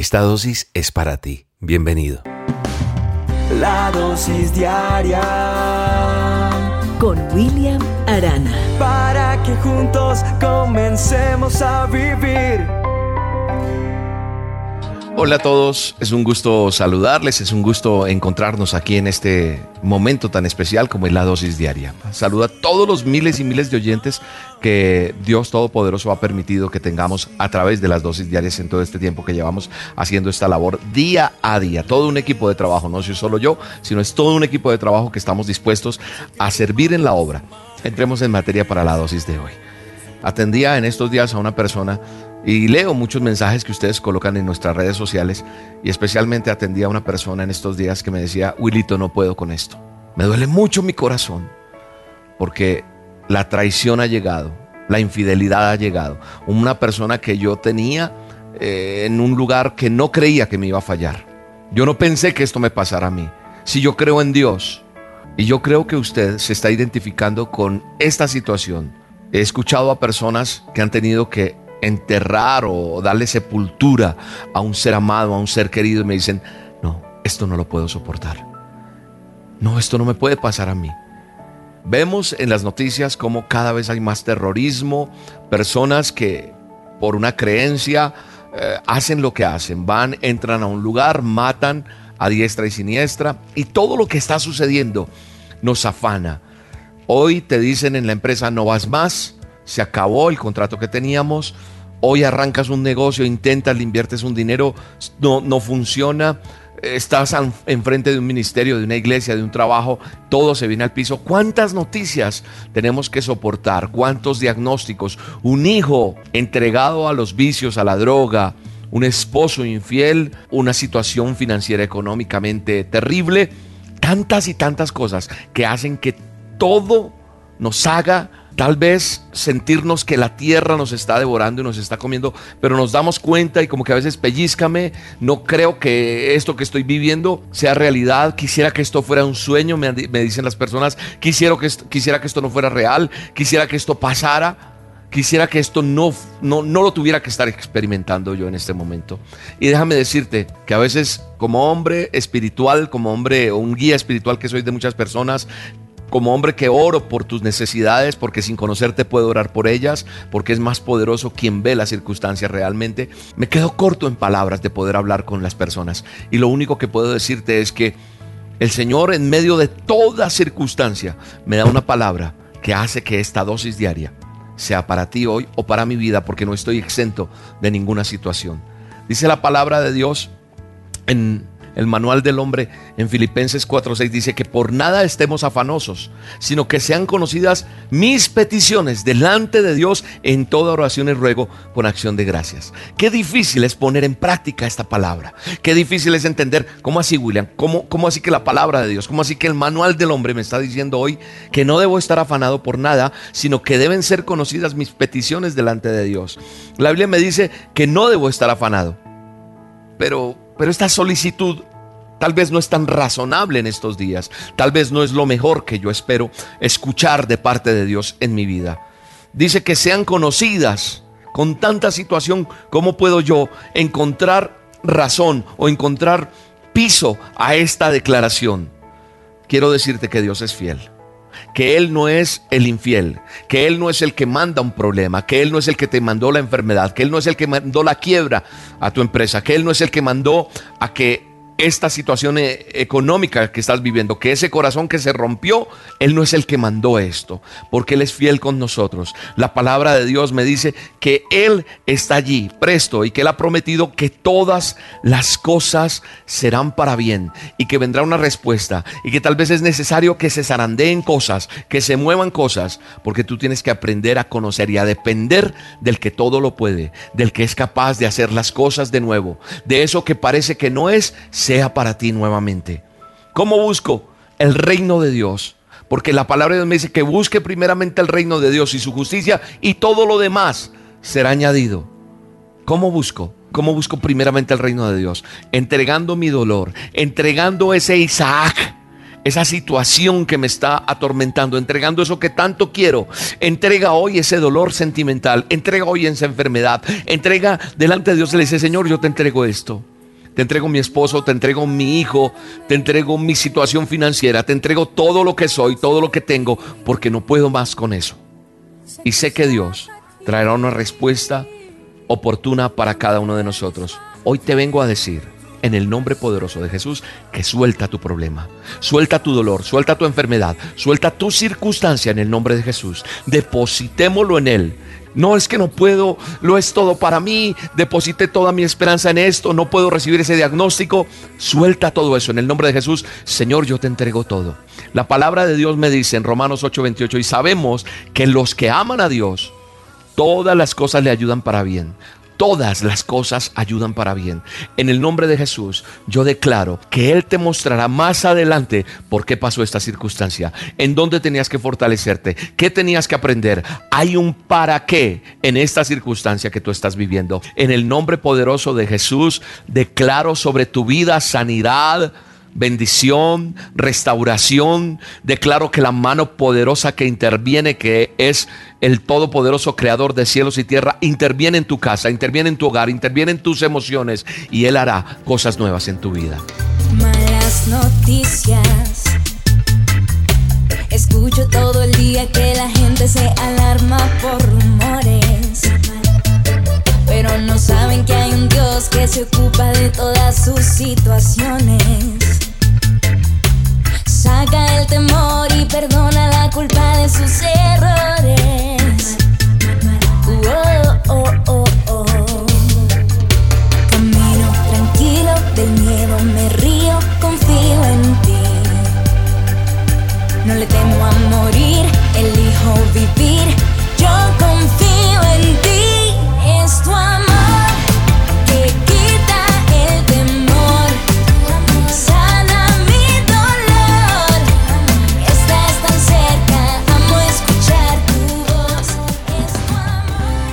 Esta dosis es para ti. Bienvenido. La dosis diaria con William Arana. Para que juntos comencemos a vivir. Hola a todos, es un gusto saludarles, es un gusto encontrarnos aquí en este momento tan especial como es la dosis diaria. Saluda a todos los miles y miles de oyentes que Dios Todopoderoso ha permitido que tengamos a través de las dosis diarias en todo este tiempo que llevamos haciendo esta labor día a día. Todo un equipo de trabajo, no soy solo yo, sino es todo un equipo de trabajo que estamos dispuestos a servir en la obra. Entremos en materia para la dosis de hoy. Atendía en estos días a una persona y leo muchos mensajes que ustedes colocan en nuestras redes sociales y especialmente atendí a una persona en estos días que me decía, Willito, no puedo con esto. Me duele mucho mi corazón porque la traición ha llegado, la infidelidad ha llegado. Una persona que yo tenía eh, en un lugar que no creía que me iba a fallar. Yo no pensé que esto me pasara a mí. Si yo creo en Dios y yo creo que usted se está identificando con esta situación, he escuchado a personas que han tenido que enterrar o darle sepultura a un ser amado, a un ser querido y me dicen, no, esto no lo puedo soportar. No, esto no me puede pasar a mí. Vemos en las noticias cómo cada vez hay más terrorismo, personas que por una creencia eh, hacen lo que hacen, van, entran a un lugar, matan a diestra y siniestra y todo lo que está sucediendo nos afana. Hoy te dicen en la empresa no vas más, se acabó el contrato que teníamos, hoy arrancas un negocio, intentas, le inviertes un dinero, no, no funciona, estás enfrente de un ministerio, de una iglesia, de un trabajo, todo se viene al piso. ¿Cuántas noticias tenemos que soportar? ¿Cuántos diagnósticos? Un hijo entregado a los vicios, a la droga, un esposo infiel, una situación financiera económicamente terrible, tantas y tantas cosas que hacen que todo nos haga Tal vez sentirnos que la tierra nos está devorando y nos está comiendo, pero nos damos cuenta y como que a veces pellizcame, no creo que esto que estoy viviendo sea realidad, quisiera que esto fuera un sueño, me, dicen las personas, quisiera que, esto, quisiera que esto no fuera real, quisiera que esto pasara, quisiera que esto no, no, no lo tuviera que estar experimentando yo en este momento. Y déjame decirte que a veces como hombre espiritual, como hombre o un guía espiritual que soy de muchas personas, como hombre que oro por tus necesidades, porque sin conocerte puedo orar por ellas, porque es más poderoso quien ve las circunstancias realmente. Me quedo corto en palabras de poder hablar con las personas. Y lo único que puedo decirte es que el Señor en medio de toda circunstancia me da una palabra que hace que esta dosis diaria sea para ti hoy o para mi vida, porque no estoy exento de ninguna situación. Dice la palabra de Dios en el manual del hombre en Filipenses 4:6 dice que por nada estemos afanosos, sino que sean conocidas mis peticiones delante de Dios en toda oración y ruego con acción de gracias. Qué difícil es poner en práctica esta palabra. Qué difícil es entender cómo así, William, cómo, cómo así que la palabra de Dios, cómo así que el manual del hombre me está diciendo hoy que no debo estar afanado por nada, sino que deben ser conocidas mis peticiones delante de Dios. La Biblia me dice que no debo estar afanado. Pero pero esta solicitud tal vez no es tan razonable en estos días. Tal vez no es lo mejor que yo espero escuchar de parte de Dios en mi vida. Dice que sean conocidas con tanta situación. ¿Cómo puedo yo encontrar razón o encontrar piso a esta declaración? Quiero decirte que Dios es fiel que Él no es el infiel, que Él no es el que manda un problema, que Él no es el que te mandó la enfermedad, que Él no es el que mandó la quiebra a tu empresa, que Él no es el que mandó a que esta situación eh, económica que estás viviendo, que ese corazón que se rompió, Él no es el que mandó esto, porque Él es fiel con nosotros. La palabra de Dios me dice que Él está allí, presto, y que Él ha prometido que todas las cosas serán para bien y que vendrá una respuesta y que tal vez es necesario que se zarandeen cosas, que se muevan cosas, porque tú tienes que aprender a conocer y a depender del que todo lo puede, del que es capaz de hacer las cosas de nuevo, de eso que parece que no es, sea para ti nuevamente. ¿Cómo busco? El reino de Dios. Porque la palabra de Dios me dice que busque primeramente el reino de Dios y su justicia y todo lo demás será añadido. ¿Cómo busco? ¿Cómo busco primeramente el reino de Dios? Entregando mi dolor, entregando ese Isaac, esa situación que me está atormentando, entregando eso que tanto quiero. Entrega hoy ese dolor sentimental, entrega hoy esa enfermedad, entrega delante de Dios y le dice, Señor, yo te entrego esto. Te entrego mi esposo, te entrego mi hijo, te entrego mi situación financiera, te entrego todo lo que soy, todo lo que tengo, porque no puedo más con eso. Y sé que Dios traerá una respuesta oportuna para cada uno de nosotros. Hoy te vengo a decir, en el nombre poderoso de Jesús, que suelta tu problema, suelta tu dolor, suelta tu enfermedad, suelta tu circunstancia en el nombre de Jesús. Depositémoslo en Él. No es que no puedo, lo es todo para mí, deposité toda mi esperanza en esto, no puedo recibir ese diagnóstico. Suelta todo eso en el nombre de Jesús. Señor, yo te entrego todo. La palabra de Dios me dice en Romanos 8:28 y sabemos que los que aman a Dios, todas las cosas le ayudan para bien todas las cosas ayudan para bien. En el nombre de Jesús, yo declaro que Él te mostrará más adelante por qué pasó esta circunstancia, en dónde tenías que fortalecerte, qué tenías que aprender. Hay un para qué en esta circunstancia que tú estás viviendo. En el nombre poderoso de Jesús, declaro sobre tu vida sanidad bendición, restauración. Declaro que la mano poderosa que interviene, que es el todopoderoso creador de cielos y tierra, interviene en tu casa, interviene en tu hogar, interviene en tus emociones y Él hará cosas nuevas en tu vida. Malas noticias. Escucho todo el día que la gente se alarma por rumores. Que se ocupa de todas sus situaciones. Saca el temor y perdona la culpa de sus errores. Oh,